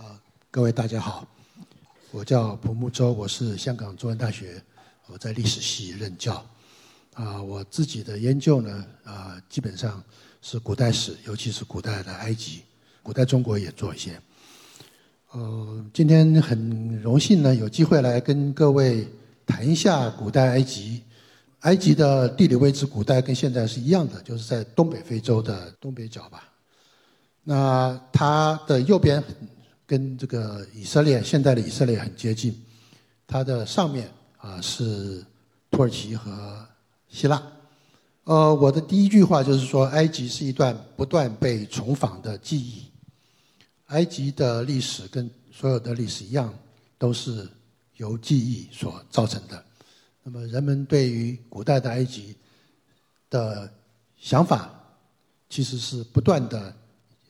啊，各位大家好，我叫蒲木洲，我是香港中文大学，我在历史系任教。啊，我自己的研究呢，啊，基本上是古代史，尤其是古代的埃及，古代中国也做一些。呃，今天很荣幸呢，有机会来跟各位谈一下古代埃及。埃及的地理位置，古代跟现在是一样的，就是在东北非洲的东北角吧。那它的右边跟这个以色列现在的以色列很接近，它的上面啊是土耳其和希腊。呃，我的第一句话就是说，埃及是一段不断被重访的记忆。埃及的历史跟所有的历史一样，都是由记忆所造成的。那么，人们对于古代的埃及的想法，其实是不断的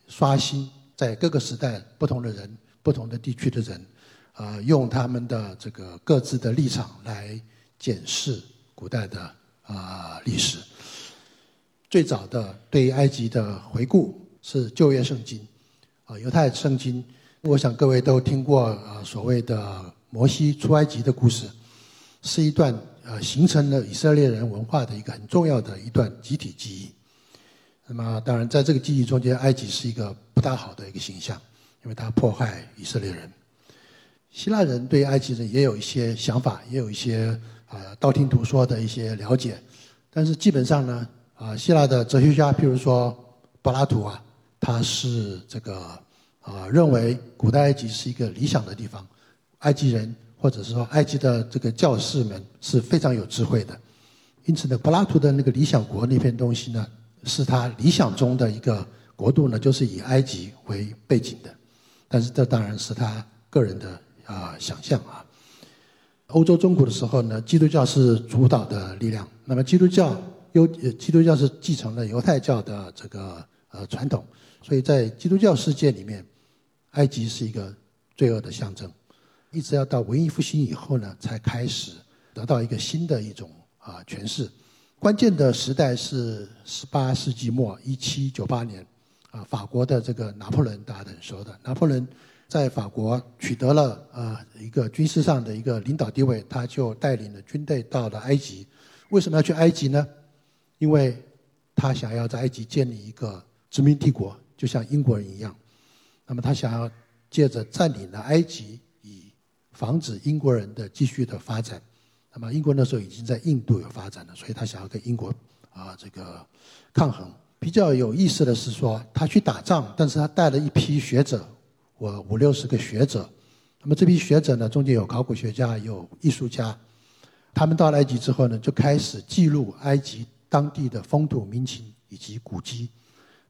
刷新，在各个时代不同的人、不同的地区的人，啊，用他们的这个各自的立场来检视古代的啊历史。最早的对埃及的回顾是旧约圣经，啊，犹太圣经。我想各位都听过啊，所谓的摩西出埃及的故事。是一段呃形成了以色列人文化的一个很重要的一段集体记忆。那么当然，在这个记忆中间，埃及是一个不大好的一个形象，因为它迫害以色列人。希腊人对埃及人也有一些想法，也有一些啊道听途说的一些了解。但是基本上呢，啊希腊的哲学家，譬如说柏拉图啊，他是这个啊认为古代埃及是一个理想的地方，埃及人。或者是说，埃及的这个教士们是非常有智慧的，因此呢，柏拉图的那个理想国那篇东西呢，是他理想中的一个国度呢，就是以埃及为背景的。但是这当然是他个人的啊想象啊。欧洲中古的时候呢，基督教是主导的力量，那么基督教犹基督教是继承了犹太教的这个呃传统，所以在基督教世界里面，埃及是一个罪恶的象征。一直要到文艺复兴以后呢，才开始得到一个新的一种啊诠释。关键的时代是十八世纪末，一七九八年，啊，法国的这个拿破仑大家都很熟的。拿破仑在法国取得了啊一个军事上的一个领导地位，他就带领了军队到了埃及。为什么要去埃及呢？因为他想要在埃及建立一个殖民帝国，就像英国人一样。那么他想要借着占领了埃及。以防止英国人的继续的发展，那么英国那时候已经在印度有发展了，所以他想要跟英国啊这个抗衡。比较有意思的是说，他去打仗，但是他带了一批学者，我五六十个学者。那么这批学者呢，中间有考古学家，有艺术家。他们到了埃及之后呢，就开始记录埃及当地的风土民情以及古迹。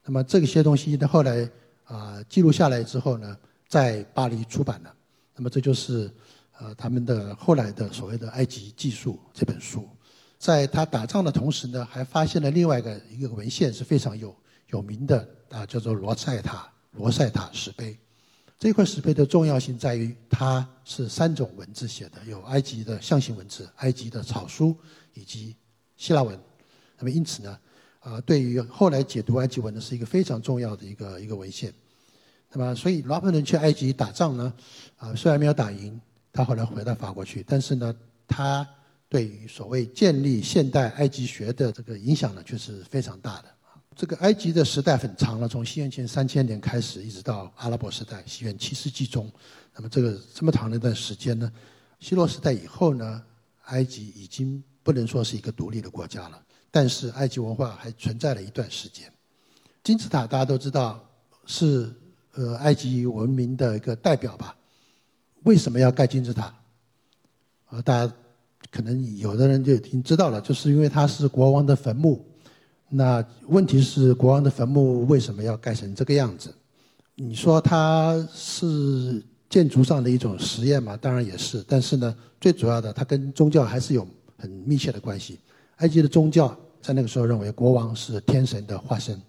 那么这些东西呢，后来啊记录下来之后呢，在巴黎出版了。那么这就是，呃，他们的后来的所谓的《埃及技术》这本书，在他打仗的同时呢，还发现了另外一个一个文献是非常有有名的啊，叫做罗塞塔罗塞塔石碑。这块石碑的重要性在于，它是三种文字写的，有埃及的象形文字、埃及的草书以及希腊文。那么因此呢，啊，对于后来解读埃及文呢，是一个非常重要的一个一个文献。那么，所以拿破仑去埃及打仗呢，啊，虽然没有打赢，他后来回到法国去，但是呢，他对于所谓建立现代埃及学的这个影响呢，却是非常大的。这个埃及的时代很长了，从西元前三千年开始，一直到阿拉伯时代，西元七世纪中。那么这个这么长的一段时间呢，希罗时代以后呢，埃及已经不能说是一个独立的国家了，但是埃及文化还存在了一段时间。金字塔大家都知道是。呃，埃及文明的一个代表吧。为什么要盖金字塔？啊，大家可能有的人就已经知道了，就是因为它是国王的坟墓。那问题是，国王的坟墓为什么要盖成这个样子？你说它是建筑上的一种实验嘛？当然也是。但是呢，最主要的，它跟宗教还是有很密切的关系。埃及的宗教在那个时候认为国王是天神的化身。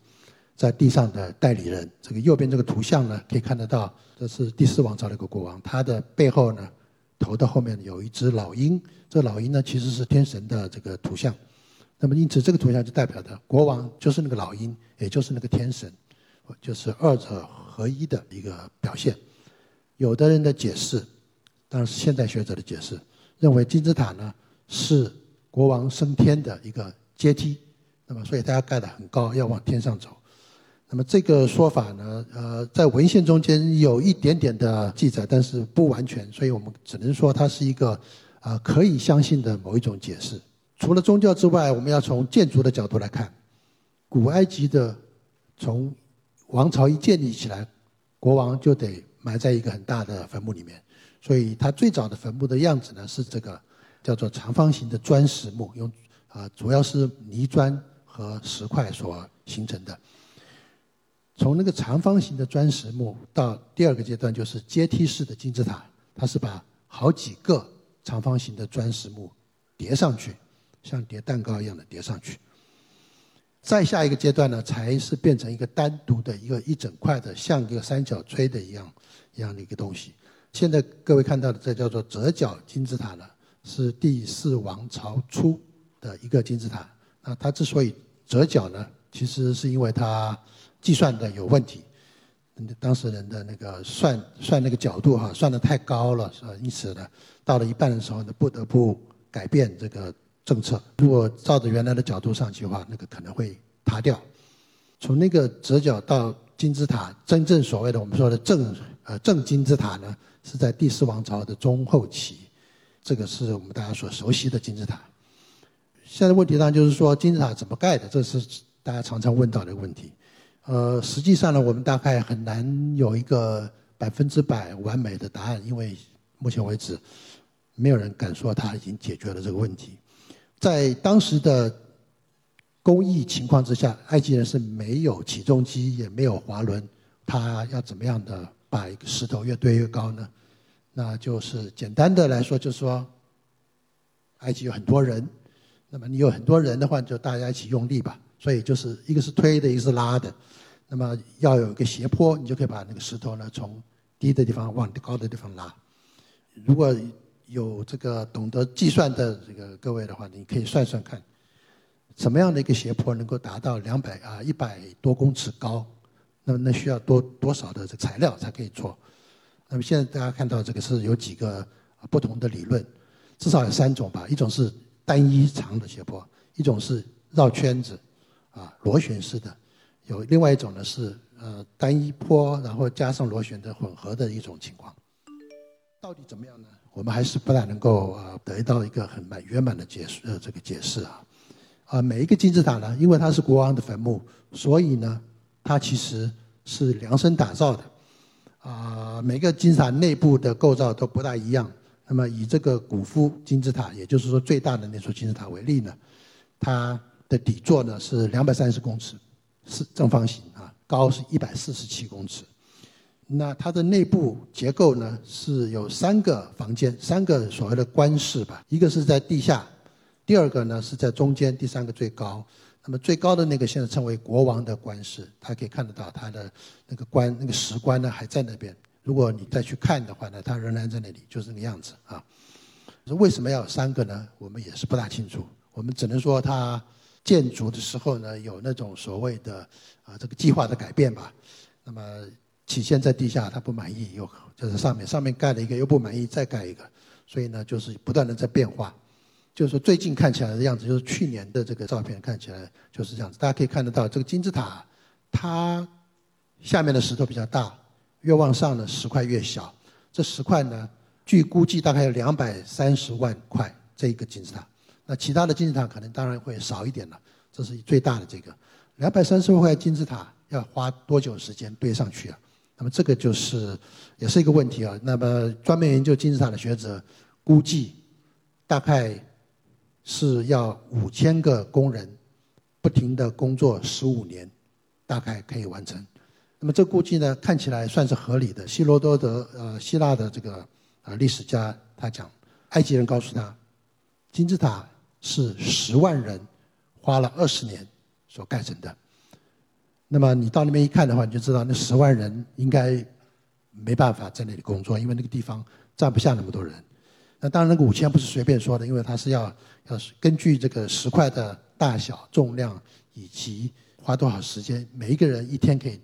在地上的代理人，这个右边这个图像呢，可以看得到，这是第四王朝的一个国王，他的背后呢，头的后面有一只老鹰，这老鹰呢其实是天神的这个图像，那么因此这个图像就代表着国王就是那个老鹰，也就是那个天神，就是二者合一的一个表现。有的人的解释，当然是现代学者的解释，认为金字塔呢是国王升天的一个阶梯，那么所以大家盖得很高，要往天上走。那么这个说法呢，呃，在文献中间有一点点的记载，但是不完全，所以我们只能说它是一个啊可以相信的某一种解释。除了宗教之外，我们要从建筑的角度来看，古埃及的从王朝一建立起来，国王就得埋在一个很大的坟墓里面，所以它最早的坟墓的样子呢是这个叫做长方形的砖石墓，用啊主要是泥砖和石块所形成的。从那个长方形的砖石墓到第二个阶段，就是阶梯式的金字塔，它是把好几个长方形的砖石墓叠上去，像叠蛋糕一样的叠上去。再下一个阶段呢，才是变成一个单独的一个一整块的，像个三角锥的一样一样的一个东西。现在各位看到的这叫做折角金字塔呢，是第四王朝初的一个金字塔。那它之所以折角呢，其实是因为它。计算的有问题，当时人的那个算算那个角度哈，算的太高了，是吧？因此呢，到了一半的时候呢，不得不改变这个政策。如果照着原来的角度上去的话，那个可能会塌掉。从那个折角到金字塔，真正所谓的我们说的正呃正金字塔呢，是在第四王朝的中后期，这个是我们大家所熟悉的金字塔。现在问题上就是说金字塔怎么盖的，这是大家常常问到的问题。呃，实际上呢，我们大概很难有一个百分之百完美的答案，因为目前为止，没有人敢说他已经解决了这个问题。在当时的工艺情况之下，埃及人是没有起重机，也没有滑轮，他要怎么样的把一个石头越堆越高呢？那就是简单的来说，就是说，埃及有很多人，那么你有很多人的话，就大家一起用力吧。所以就是一个是推的，一个是拉的，那么要有一个斜坡，你就可以把那个石头呢从低的地方往高的地方拉。如果有这个懂得计算的这个各位的话，你可以算算看，什么样的一个斜坡能够达到两百啊一百多公尺高？那么那需要多多少的这材料才可以做？那么现在大家看到这个是有几个不同的理论，至少有三种吧，一种是单一长的斜坡，一种是绕圈子。啊，螺旋式的，有另外一种呢是呃单一坡，然后加上螺旋的混合的一种情况。到底怎么样呢？我们还是不大能够啊得到一个很满圆满的解释呃这个解释啊。啊，每一个金字塔呢，因为它是国王的坟墓，所以呢它其实是量身打造的。啊，每个金字塔内部的构造都不大一样。那么以这个古夫金字塔，也就是说最大的那座金字塔为例呢，它。的底座呢是两百三十公尺，是正方形啊，高是一百四十七公尺。那它的内部结构呢是有三个房间，三个所谓的官室吧，一个是在地下，第二个呢是在中间，第三个最高。那么最高的那个现在称为国王的官室，它可以看得到它的那个官那个石棺呢还在那边。如果你再去看的话呢，它仍然在那里，就是那个样子啊。为什么要有三个呢？我们也是不大清楚，我们只能说它。建筑的时候呢，有那种所谓的啊这个计划的改变吧。那么起先在地下，他不满意，又就是上面上面盖了一个，又不满意，再盖一个，所以呢就是不断的在变化。就是最近看起来的样子，就是去年的这个照片看起来就是这样子。大家可以看得到，这个金字塔它下面的石头比较大，越往上呢石块越小。这石块呢，据估计大概有两百三十万块，这一个金字塔。那其他的金字塔可能当然会少一点了，这是最大的这个两百三十多块金字塔要花多久时间堆上去啊？那么这个就是也是一个问题啊。那么专门研究金字塔的学者估计，大概是要五千个工人不停的工作十五年，大概可以完成。那么这估计呢，看起来算是合理的。希罗多德呃，希腊的这个呃历史家他讲，埃及人告诉他，金字塔。是十万人花了二十年所盖成的。那么你到那边一看的话，你就知道那十万人应该没办法在那里工作，因为那个地方站不下那么多人。那当然，那个五千不是随便说的，因为它是要要是根据这个石块的大小、重量以及花多少时间，每一个人一天可以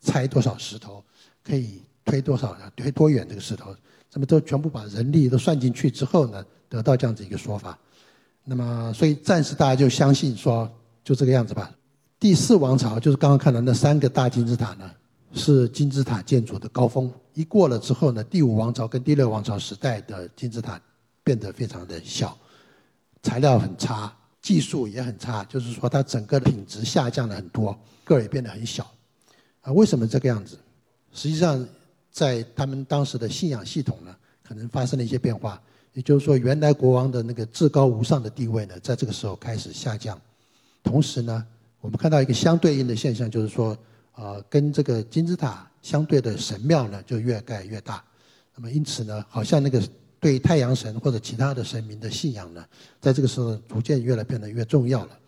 拆多少石头，可以推多少，推多远这个石头，那么都全部把人力都算进去之后呢，得到这样子一个说法。那么，所以暂时大家就相信说，就这个样子吧。第四王朝就是刚刚看到那三个大金字塔呢，是金字塔建筑的高峰。一过了之后呢，第五王朝跟第六王朝时代的金字塔变得非常的小，材料很差，技术也很差，就是说它整个的品质下降了很多，个也变得很小。啊，为什么这个样子？实际上，在他们当时的信仰系统呢，可能发生了一些变化。也就是说，原来国王的那个至高无上的地位呢，在这个时候开始下降。同时呢，我们看到一个相对应的现象，就是说，呃，跟这个金字塔相对的神庙呢，就越盖越大。那么因此呢，好像那个对太阳神或者其他的神明的信仰呢，在这个时候逐渐越来变得越重要了。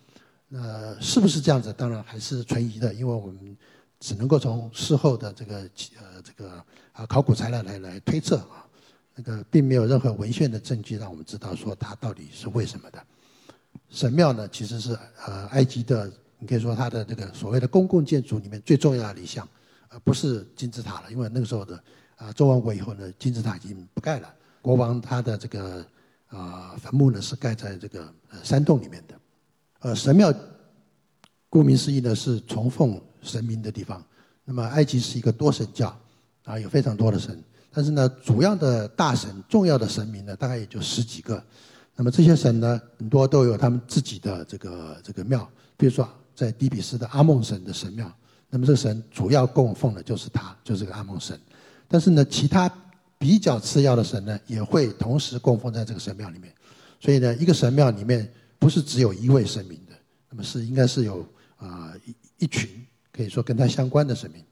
那是不是这样子？当然还是存疑的，因为我们只能够从事后的这个呃这个啊考古材料来来推测啊，那个并没有任何文献的证据让我们知道说它到底是为什么的。神庙呢，其实是呃埃及的。你可以说它的这个所谓的公共建筑里面最重要的一项，呃不是金字塔了，因为那个时候的啊周王国以后呢，金字塔已经不盖了。国王他的这个啊坟墓呢是盖在这个山洞里面的。呃，神庙顾名思义呢是崇奉神明的地方。那么埃及是一个多神教啊，有非常多的神，但是呢，主要的大神、重要的神明呢，大概也就十几个。那么这些神呢，很多都有他们自己的这个这个庙，比如说。在底比斯的阿蒙神的神庙，那么这个神主要供奉的就是他，就是这个阿蒙神。但是呢，其他比较次要的神呢，也会同时供奉在这个神庙里面。所以呢，一个神庙里面不是只有一位神明的，那么是应该是有啊一一群可以说跟他相关的神明。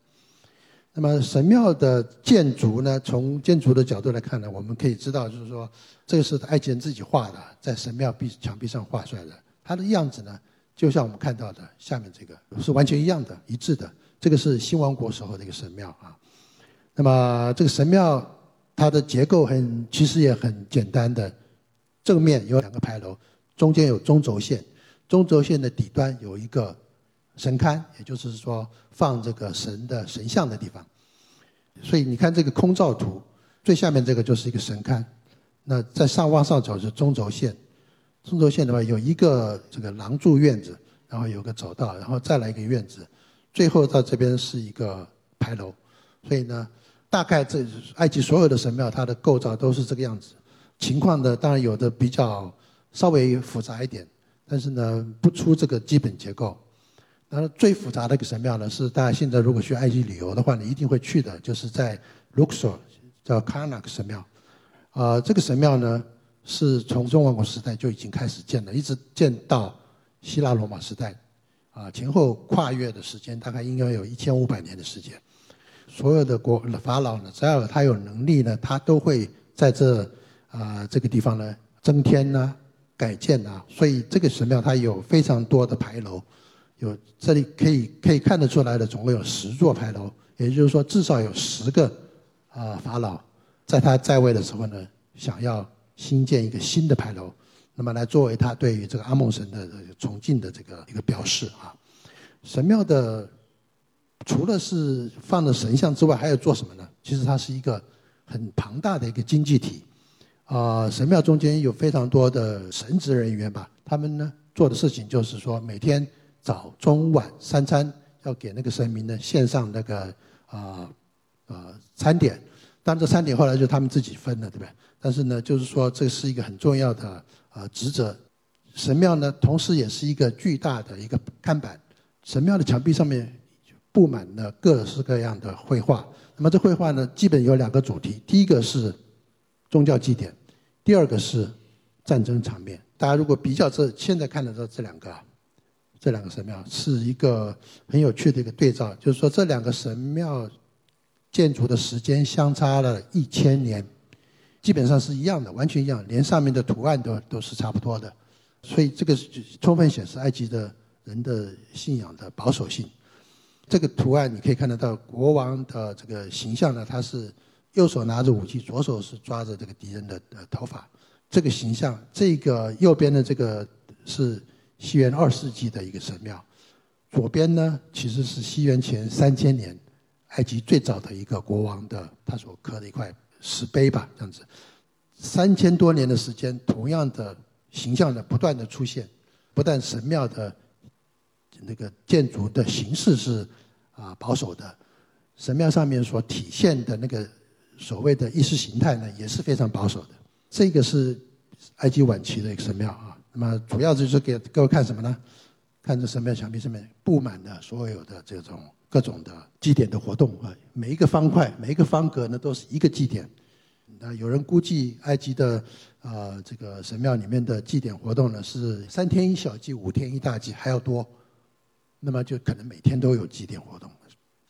那么神庙的建筑呢，从建筑的角度来看呢，我们可以知道，就是说这个是埃及人自己画的，在神庙壁墙壁上画出来的，它的样子呢。就像我们看到的下面这个是完全一样的、一致的。这个是新王国时候的一个神庙啊。那么这个神庙它的结构很，其实也很简单的。正面有两个牌楼，中间有中轴线，中轴线的底端有一个神龛，也就是说放这个神的神像的地方。所以你看这个空照图，最下面这个就是一个神龛。那在上往上走是中轴线。中轴线的话，有一个这个廊柱院子，然后有个走道，然后再来一个院子，最后到这边是一个牌楼。所以呢，大概这埃及所有的神庙，它的构造都是这个样子。情况的当然有的比较稍微复杂一点，但是呢，不出这个基本结构。那最复杂的一个神庙呢，是大家现在如果去埃及旅游的话，你一定会去的，就是在 Luxor 叫 Karnak 神庙。啊，这个神庙呢。是从中王国时代就已经开始建了，一直建到希腊罗马时代，啊，前后跨越的时间大概应该有一千五百年的时间。所有的国法老呢，只要他有能力呢，他都会在这啊这个地方呢增添呢改建啊，所以这个神庙它有非常多的牌楼，有这里可以可以看得出来的，总共有十座牌楼，也就是说至少有十个啊法老在他在位的时候呢，想要。新建一个新的牌楼，那么来作为他对于这个阿蒙神的崇敬的这个一个表示啊。神庙的除了是放的神像之外，还有做什么呢？其实它是一个很庞大的一个经济体啊。神庙中间有非常多的神职人员吧，他们呢做的事情就是说，每天早中晚三餐要给那个神明呢献上那个啊啊餐点。但这餐点后来就他们自己分了，对不对？但是呢，就是说这是一个很重要的呃职责。神庙呢，同时也是一个巨大的一个看板。神庙的墙壁上面布满了各式各样的绘画。那么这绘画呢，基本有两个主题：第一个是宗教祭典，第二个是战争场面。大家如果比较这现在看得到这两个，这两个神庙是一个很有趣的一个对照，就是说这两个神庙。建筑的时间相差了一千年，基本上是一样的，完全一样，连上面的图案都都是差不多的，所以这个充分显示埃及的人的信仰的保守性。这个图案你可以看得到，国王的这个形象呢，他是右手拿着武器，左手是抓着这个敌人的呃头发。这个形象，这个右边的这个是西元二世纪的一个神庙，左边呢其实是西元前三千年。埃及最早的一个国王的他所刻的一块石碑吧，这样子。三千多年的时间，同样的形象的不断的出现，不但神庙的那个建筑的形式是啊保守的，神庙上面所体现的那个所谓的意识形态呢，也是非常保守的。这个是埃及晚期的一个神庙啊。那么主要就是给各位看什么呢？看这神庙墙壁上面布满的所有的这种各种的祭典的活动啊，每一个方块、每一个方格呢，都是一个祭典。那有人估计，埃及的啊这个神庙里面的祭典活动呢，是三天一小祭，五天一大祭，还要多。那么就可能每天都有祭典活动。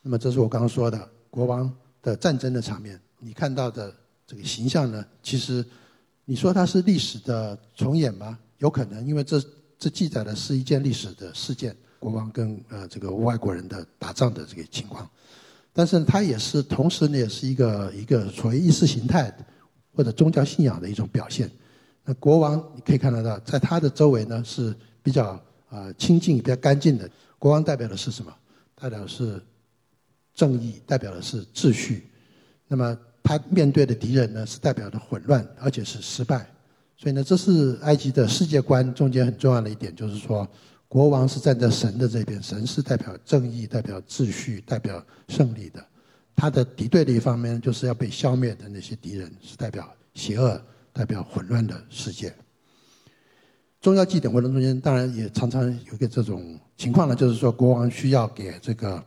那么这是我刚刚说的国王的战争的场面。你看到的这个形象呢，其实你说它是历史的重演吗？有可能，因为这这记载的是一件历史的事件，国王跟呃这个外国人的打仗的这个情况。但是它也是同时呢，也是一个一个所谓意识形态或者宗教信仰的一种表现。那国王你可以看得到，在他的周围呢是比较啊清净、比较干净的。国王代表的是什么？代表的是正义，代表的是秩序。那么他面对的敌人呢，是代表的混乱，而且是失败。所以呢，这是埃及的世界观中间很重要的一点，就是说。国王是站在神的这边，神是代表正义、代表秩序、代表胜利的。他的敌对的一方面，就是要被消灭的那些敌人，是代表邪恶、代表混乱的世界。宗教祭典活动中间，当然也常常有个这种情况呢，就是说国王需要给这个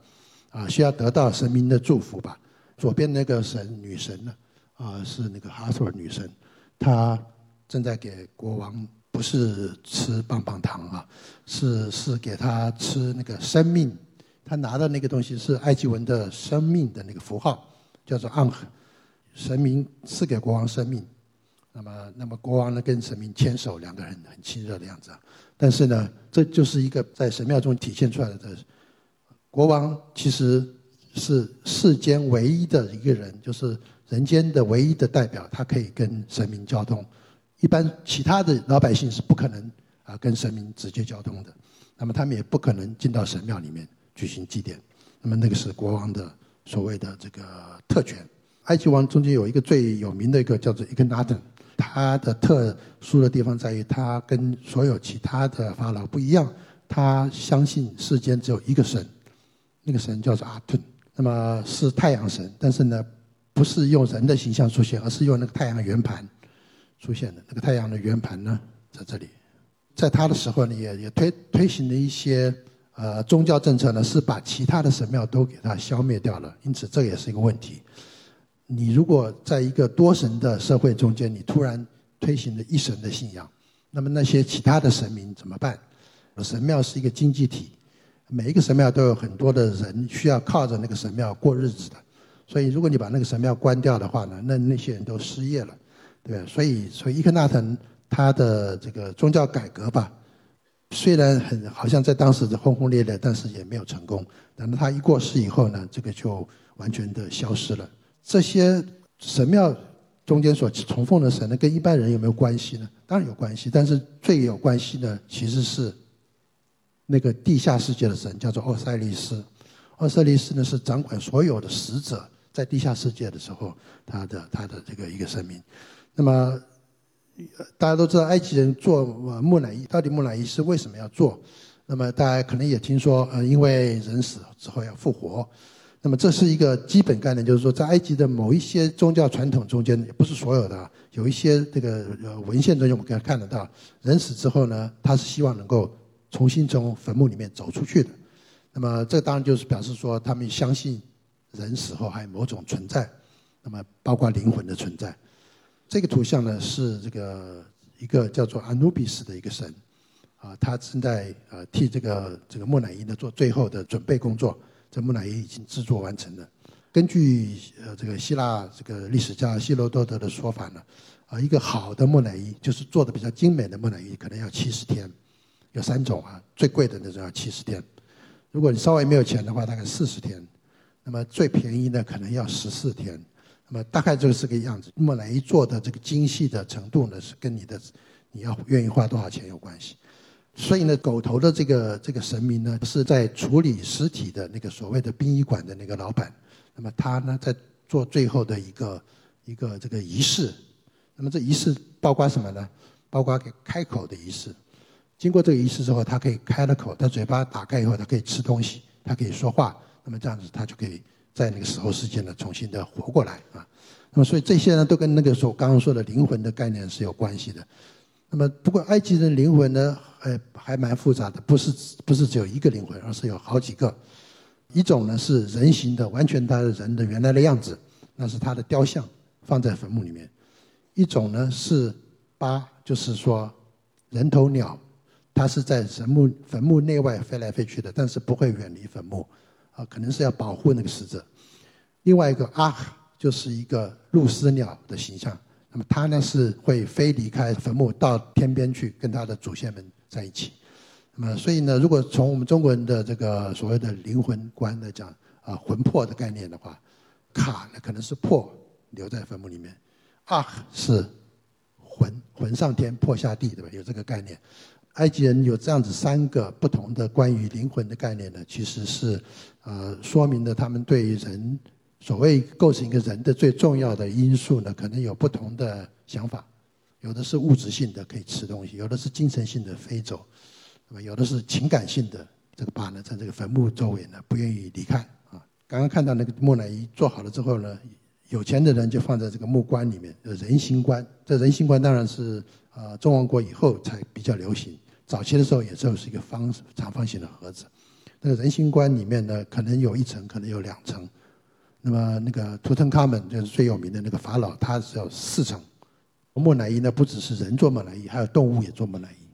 啊，需要得到神明的祝福吧。左边那个神女神呢，啊，是那个哈索尔女神，她正在给国王。不是吃棒棒糖啊，是是给他吃那个生命。他拿的那个东西是埃及文的生命的那个符号，叫做暗河。神明赐给国王生命，那么那么国王呢跟神明牵手，两个人很亲热的样子。但是呢，这就是一个在神庙中体现出来的。国王其实是世间唯一的一个人，就是人间的唯一的代表，他可以跟神明交通。一般其他的老百姓是不可能啊跟神明直接交通的，那么他们也不可能进到神庙里面举行祭典。那么那个是国王的所谓的这个特权。埃及王中间有一个最有名的一个叫做伊克纳顿，他的特殊的地方在于他跟所有其他的法老不一样，他相信世间只有一个神，那个神叫做阿顿，那么是太阳神，但是呢不是用人的形象出现，而是用那个太阳圆盘。出现的那个太阳的圆盘呢，在这里，在他的时候呢，也也推推行了一些呃宗教政策呢，是把其他的神庙都给它消灭掉了。因此，这也是一个问题。你如果在一个多神的社会中间，你突然推行了一神的信仰，那么那些其他的神明怎么办？神庙是一个经济体，每一个神庙都有很多的人需要靠着那个神庙过日子的。所以，如果你把那个神庙关掉的话呢，那那些人都失业了。对，所以所以伊克纳腾他的这个宗教改革吧，虽然很好像在当时是轰轰烈烈，但是也没有成功。等到他一过世以后呢，这个就完全的消失了。这些神庙中间所崇奉的神呢，跟一般人有没有关系呢？当然有关系，但是最有关系的其实是那个地下世界的神，叫做奥赛利斯。奥赛利斯呢是掌管所有的使者在地下世界的时候，他的他的这个一个神明。那么，大家都知道埃及人做木乃伊，到底木乃伊是为什么要做？那么大家可能也听说，呃，因为人死之后要复活。那么这是一个基本概念，就是说，在埃及的某一些宗教传统中间，也不是所有的，有一些这个呃文献中间我们可以看得到，人死之后呢，他是希望能够重新从坟墓里面走出去的。那么这当然就是表示说，他们相信人死后还有某种存在，那么包括灵魂的存在。这个图像呢是这个一个叫做阿努比斯的一个神，啊，他正在呃替这个这个木乃伊呢做最后的准备工作。这木乃伊已经制作完成了。根据呃这个希腊这个历史家希罗多德的说法呢，啊，一个好的木乃伊就是做的比较精美的木乃伊，可能要七十天。有三种啊，最贵的那种要七十天。如果你稍微没有钱的话，大概四十天。那么最便宜的可能要十四天。那么大概就是这个样子。木乃伊做的这个精细的程度呢，是跟你的你要愿意花多少钱有关系。所以呢，狗头的这个这个神明呢，是在处理尸体的那个所谓的殡仪馆的那个老板，那么他呢在做最后的一个一个这个仪式。那么这仪式包括什么呢？包括给开口的仪式。经过这个仪式之后，他可以开了口，他嘴巴打开以后，他可以吃东西，他可以说话。那么这样子，他就可以在那个时候世界呢重新的活过来啊。那么所以这些呢，都跟那个时候刚刚说的灵魂的概念是有关系的。那么不过埃及人灵魂呢，呃，还蛮复杂的，不是不是只有一个灵魂，而是有好几个。一种呢是人形的，完全他的人的原来的样子，那是他的雕像放在坟墓里面。一种呢是八，就是说人头鸟，它是在坟墓坟墓内外飞来飞去的，但是不会远离坟墓，啊，可能是要保护那个死者。另外一个阿，就是一个露丝鸟的形象，那么它呢是会飞离开坟墓到天边去跟它的祖先们在一起。那么所以呢，如果从我们中国人的这个所谓的灵魂观来讲，啊，魂魄的概念的话，卡呢可能是魄留在坟墓里面。啊，是魂魂上天，魄下地，对吧？有这个概念。埃及人有这样子三个不同的关于灵魂的概念呢，其实是呃说明了他们对于人所谓构成一个人的最重要的因素呢，可能有不同的想法。有的是物质性的，可以吃东西；有的是精神性的，飞走；那么有的是情感性的，这个把呢在这个坟墓周围呢不愿意离开啊。刚刚看到那个木乃伊做好了之后呢。有钱的人就放在这个木棺里面，人形棺。这人形棺当然是啊，中王国以后才比较流行。早期的时候也就是一个方长方形的盒子。那个人形棺里面呢，可能有一层，可能有两层。那么那个图腾卡门就是最有名的那个法老，他是有四层。木乃伊呢，不只是人做木乃伊，还有动物也做木乃伊。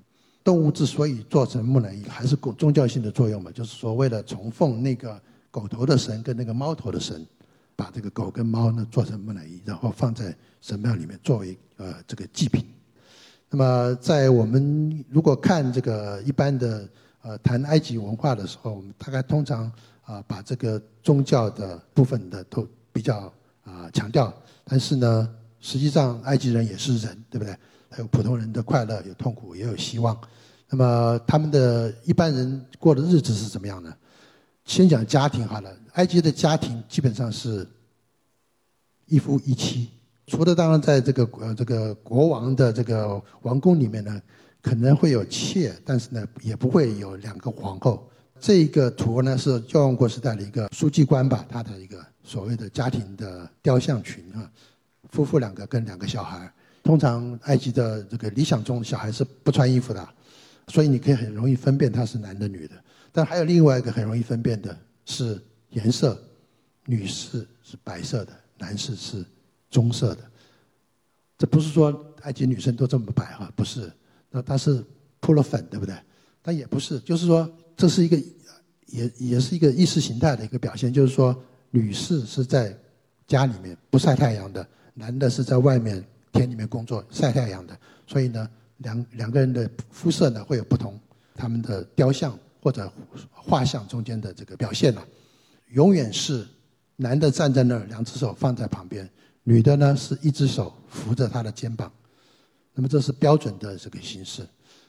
动物之所以做成木乃伊，还是宗教性的作用嘛，就是说为了崇奉那个狗头的神跟那个猫头的神。把这个狗跟猫呢做成木乃伊，然后放在神庙里面作为呃这个祭品。那么在我们如果看这个一般的呃谈埃及文化的时候，我们大概通常啊把这个宗教的部分的都比较啊强调。但是呢，实际上埃及人也是人，对不对？还有普通人的快乐，有痛苦，也有希望。那么他们的一般人过的日子是怎么样呢？先讲家庭好了，埃及的家庭基本上是一夫一妻，除了当然在这个呃这个国王的这个王宫里面呢，可能会有妾，但是呢也不会有两个皇后。这个图呢是教王国时代的一个书记官吧，他的一个所谓的家庭的雕像群啊，夫妇两个跟两个小孩。通常埃及的这个理想中小孩是不穿衣服的，所以你可以很容易分辨他是男的女的。但还有另外一个很容易分辨的是颜色，女士是白色的，男士是棕色的。这不是说埃及女生都这么白哈，不是，那她是铺了粉，对不对？但也不是，就是说这是一个也也是一个意识形态的一个表现，就是说女士是在家里面不晒太阳的，男的是在外面田里面工作晒太阳的，所以呢，两两个人的肤色呢会有不同，他们的雕像。或者画像中间的这个表现呢，永远是男的站在那儿，两只手放在旁边；女的呢是一只手扶着他的肩膀。那么这是标准的这个形式。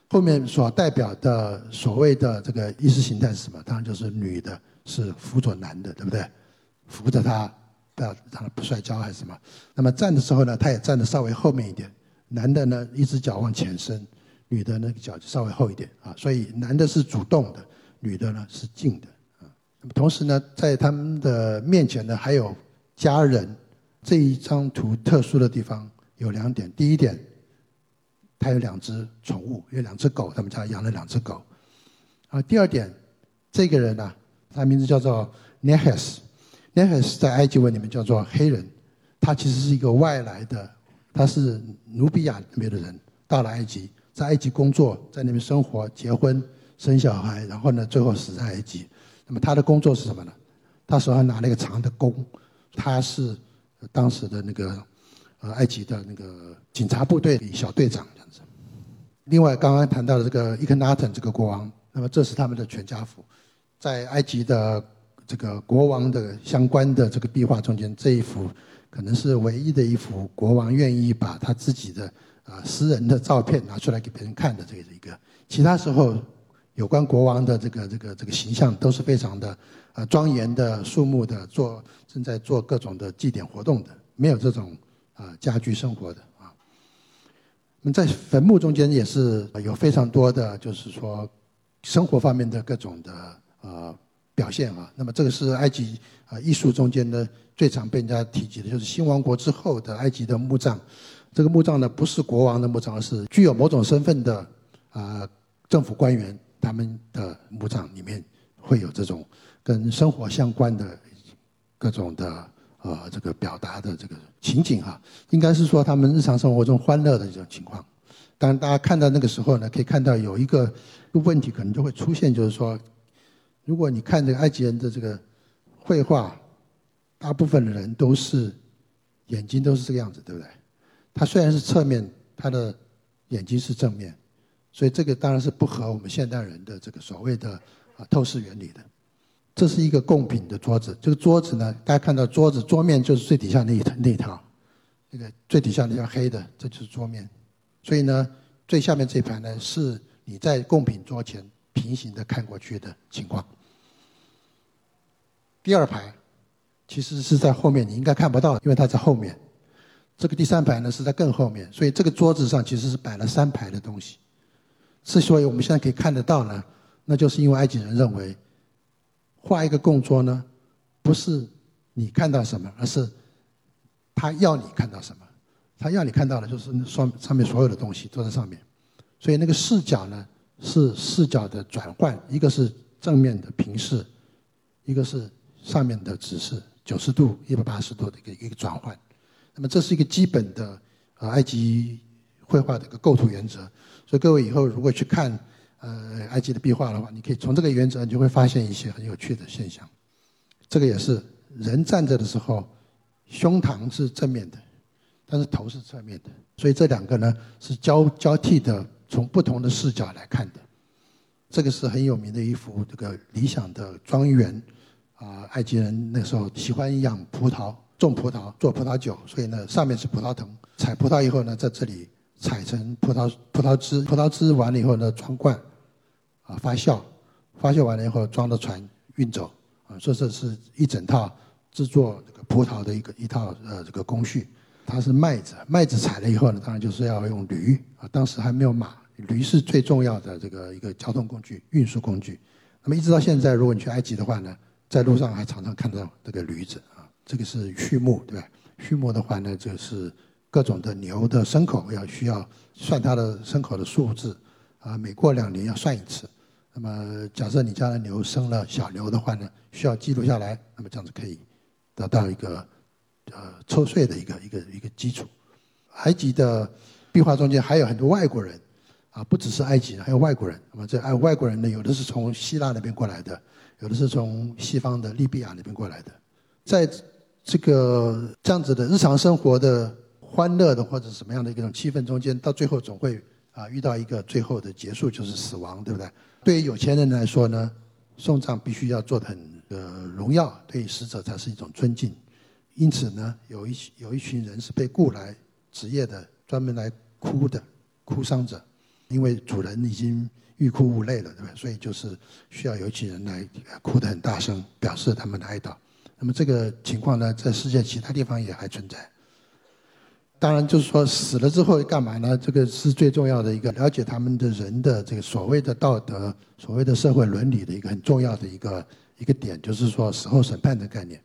后面所代表的所谓的这个意识形态是什么？当然就是女的是扶着男的，对不对？扶着他，不要让他不摔跤还是什么？那么站的时候呢，他也站的稍微后面一点。男的呢，一只脚往前伸。女的那个脚就稍微厚一点啊，所以男的是主动的，女的呢是静的啊。那么同时呢，在他们的面前呢还有家人。这一张图特殊的地方有两点：第一点，他有两只宠物，有两只狗，他们家养了两只狗。啊，第二点，这个人呢，他名字叫做 Nehes，Nehes 在埃及文里面叫做黑人，他其实是一个外来的，他是努比亚那边的人，到了埃及。在埃及工作，在那边生活、结婚、生小孩，然后呢，最后死在埃及。那么他的工作是什么呢？他手上拿了一个长的弓，他是当时的那个呃埃及的那个警察部队小队长这样子。另外，刚刚谈到的这个伊克纳特这个国王，那么这是他们的全家福。在埃及的这个国王的相关的这个壁画中间，这一幅可能是唯一的一幅国王愿意把他自己的。啊，私人的照片拿出来给别人看的这一个，其他时候有关国王的这个这个这个形象都是非常的呃庄严的、肃穆的，做正在做各种的祭典活动的，没有这种啊家居生活的啊。那么在坟墓中间也是有非常多的，就是说生活方面的各种的呃表现啊。那么这个是埃及啊艺术中间的最常被人家提及的，就是新王国之后的埃及的墓葬。这个墓葬呢，不是国王的墓葬，而是具有某种身份的啊政府官员。他们的墓葬里面会有这种跟生活相关的各种的呃这个表达的这个情景哈，应该是说他们日常生活中欢乐的这种情况。当然，大家看到那个时候呢，可以看到有一个问题可能就会出现，就是说，如果你看这个埃及人的这个绘画，大部分的人都是眼睛都是这个样子，对不对？他虽然是侧面，他的眼睛是正面。所以这个当然是不合我们现代人的这个所谓的啊透视原理的。这是一个贡品的桌子，这个桌子呢，大家看到桌子桌面就是最底下那一那一套，那个最底下那条黑的，这就是桌面。所以呢，最下面这排呢，是你在贡品桌前平行的看过去的情况。第二排其实是在后面，你应该看不到，因为它在后面。这个第三排呢是在更后面，所以这个桌子上其实是摆了三排的东西。之所以我们现在可以看得到呢，那就是因为埃及人认为，画一个供桌呢，不是你看到什么，而是他要你看到什么。他要你看到的就是上上面所有的东西都在上面。所以那个视角呢，是视角的转换，一个是正面的平视，一个是上面的直视，九十度、一百八十度的一个一个转换。那么这是一个基本的啊埃及绘画的一个构图原则。所以各位以后如果去看呃埃及的壁画的话，你可以从这个原则，你就会发现一些很有趣的现象。这个也是人站着的时候，胸膛是正面的，但是头是侧面的。所以这两个呢是交交替的，从不同的视角来看的。这个是很有名的一幅这个理想的庄园啊，埃及人那时候喜欢养葡萄，种葡萄做葡萄酒，所以呢上面是葡萄藤，采葡萄以后呢在这里。采成葡萄葡萄汁，葡萄汁完了以后呢，装罐，啊发酵，发酵完了以后装到船运走，啊，所以这是一整套制作这个葡萄的一个一套呃这个工序。它是麦子，麦子采了以后呢，当然就是要用驴啊，当时还没有马，驴是最重要的这个一个交通工具、运输工具。那么一直到现在，如果你去埃及的话呢，在路上还常常看到这个驴子啊，这个是畜牧，对吧？畜牧的话呢，就是。各种的牛的牲口要需要算它的牲口的数字，啊，每过两年要算一次。那么假设你家的牛生了小牛的话呢，需要记录下来，那么这样子可以得到一个呃抽税的一个一个一个基础。埃及的壁画中间还有很多外国人，啊，不只是埃及人，还有外国人。那么这外外国人呢，有的是从希腊那边过来的，有的是从西方的利比亚那边过来的，在这个这样子的日常生活的。欢乐的或者什么样的一种气氛中间，到最后总会啊遇到一个最后的结束，就是死亡，对不对？对于有钱人来说呢，送葬必须要做的很呃荣耀，对死者才是一种尊敬。因此呢，有一有一群人是被雇来职业的，专门来哭的哭丧者，因为主人已经欲哭无泪了，对吧？所以就是需要有一群人来哭得很大声，表示他们的哀悼。那么这个情况呢，在世界其他地方也还存在。当然，就是说死了之后干嘛呢？这个是最重要的一个了解他们的人的这个所谓的道德、所谓的社会伦理的一个很重要的一个一个点，就是说死后审判的概念。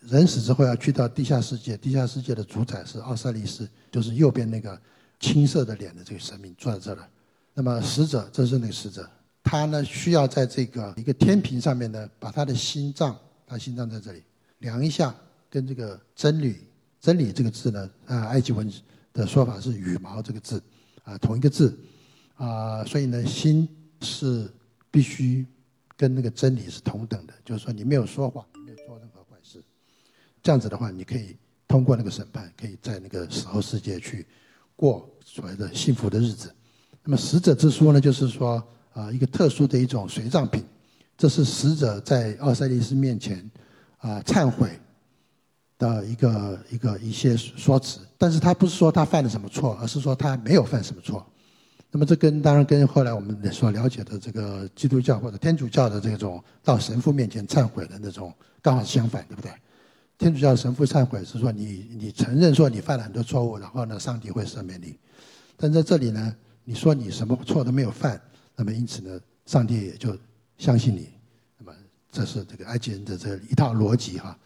人死之后要去到地下世界，地下世界的主宰是奥赛利斯，就是右边那个青色的脸的这个神明坐在这了。那么死者，这是那个死者，他呢需要在这个一个天平上面呢，把他的心脏，他心脏在这里量一下，跟这个真理。真理这个字呢，啊，埃及文的说法是羽毛这个字，啊，同一个字，啊，所以呢，心是必须跟那个真理是同等的，就是说你没有说谎，没有做任何坏事，这样子的话，你可以通过那个审判，可以在那个死后世界去过所谓的幸福的日子。那么死者之书呢，就是说啊，一个特殊的一种随葬品，这是死者在奥赛利斯面前啊忏悔。的一个一个一些说辞，但是他不是说他犯了什么错，而是说他没有犯什么错。那么这跟当然跟后来我们所了解的这个基督教或者天主教的这种到神父面前忏悔的那种刚好相反，对不对？天主教神父忏悔是说你你承认说你犯了很多错误，然后呢上帝会赦免你。但在这里呢，你说你什么错都没有犯，那么因此呢，上帝也就相信你。那么这是这个埃及人的这一套逻辑哈。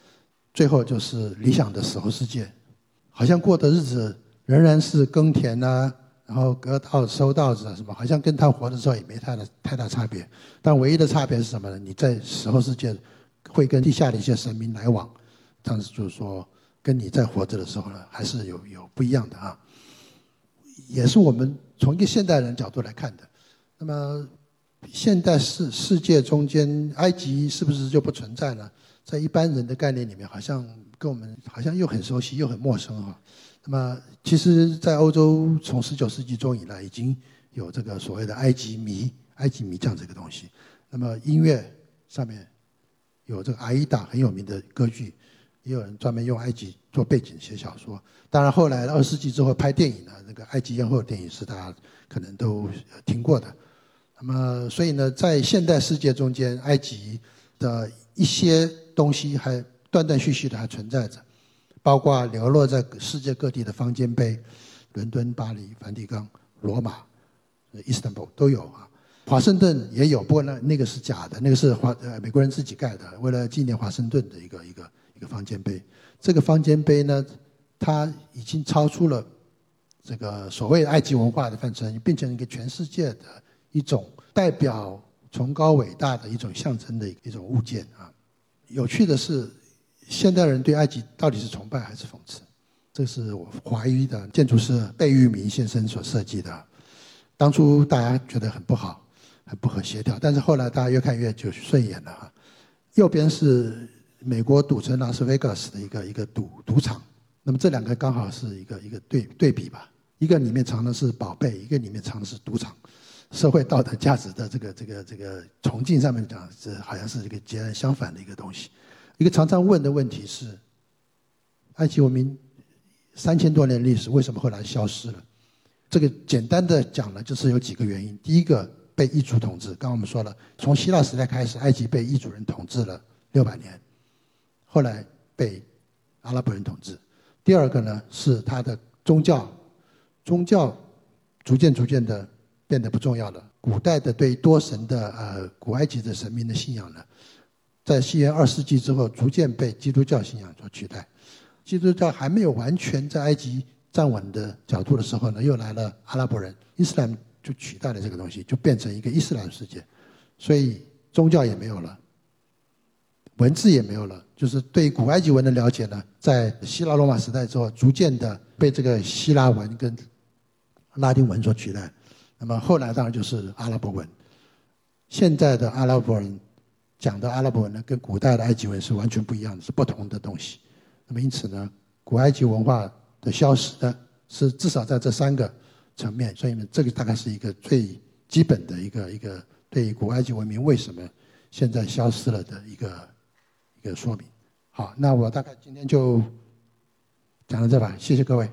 最后就是理想的死后世界，好像过的日子仍然是耕田呐。然后割稻、收稻子啊，什么好像跟他活的时候也没太大太大差别。但唯一的差别是什么呢？你在死后世界会跟地下的一些神明来往，这样子就是说，跟你在活着的时候呢，还是有有不一样的啊。也是我们从一个现代人角度来看的。那么，现代世世界中间，埃及是不是就不存在呢？在一般人的概念里面，好像跟我们好像又很熟悉又很陌生哈。那么，其实，在欧洲从十九世纪中以来，已经有这个所谓的埃及迷、埃及迷这样这个东西。那么，音乐上面有这个阿依达很有名的歌剧，也有人专门用埃及做背景写小说。当然，后来二十世纪之后拍电影呢，那个埃及艳后电影是大家可能都听过的。那么，所以呢，在现代世界中间，埃及的一些东西还断断续续的还存在着。包括流落在世界各地的方尖碑，伦敦、巴黎、梵蒂冈、罗马、伊斯坦布尔都有啊。华盛顿也有，不过那那个是假的，那个是华呃美国人自己盖的，为了纪念华盛顿的一个一个一个方尖碑。这个方尖碑呢，它已经超出了这个所谓的埃及文化的范畴，变成一个全世界的一种代表崇高伟大的一种象征的一种物件啊。有趣的是。现代人对埃及到底是崇拜还是讽刺？这是我怀疑的建筑师贝聿铭先生所设计的。当初大家觉得很不好，很不可协调，但是后来大家越看越就顺眼了哈。右边是美国赌城拉斯维加斯的一个一个赌赌场，那么这两个刚好是一个一个对对比吧。一个里面藏的是宝贝，一个里面藏的是赌场。社会道德价值的这个这个这个崇敬上面讲，这好像是一个截然相反的一个东西。一个常常问的问题是：埃及文明三千多年历史为什么后来消失了？这个简单的讲呢，就是有几个原因。第一个，被异族统治。刚刚我们说了，从希腊时代开始，埃及被异族人统治了六百年，后来被阿拉伯人统治。第二个呢，是它的宗教，宗教逐渐逐渐的变得不重要了。古代的对多神的呃古埃及的神明的信仰呢？在西元二世纪之后，逐渐被基督教信仰所取代。基督教还没有完全在埃及站稳的角度的时候呢，又来了阿拉伯人，伊斯兰就取代了这个东西，就变成一个伊斯兰世界。所以宗教也没有了，文字也没有了，就是对古埃及文的了解呢，在希腊罗马时代之后，逐渐的被这个希腊文跟拉丁文所取代。那么后来当然就是阿拉伯文。现在的阿拉伯人。讲的阿拉伯文呢，跟古代的埃及文是完全不一样的，是不同的东西。那么因此呢，古埃及文化的消失呢，是至少在这三个层面。所以呢，这个大概是一个最基本的一个一个对于古埃及文明为什么现在消失了的一个一个说明。好，那我大概今天就讲到这吧，谢谢各位。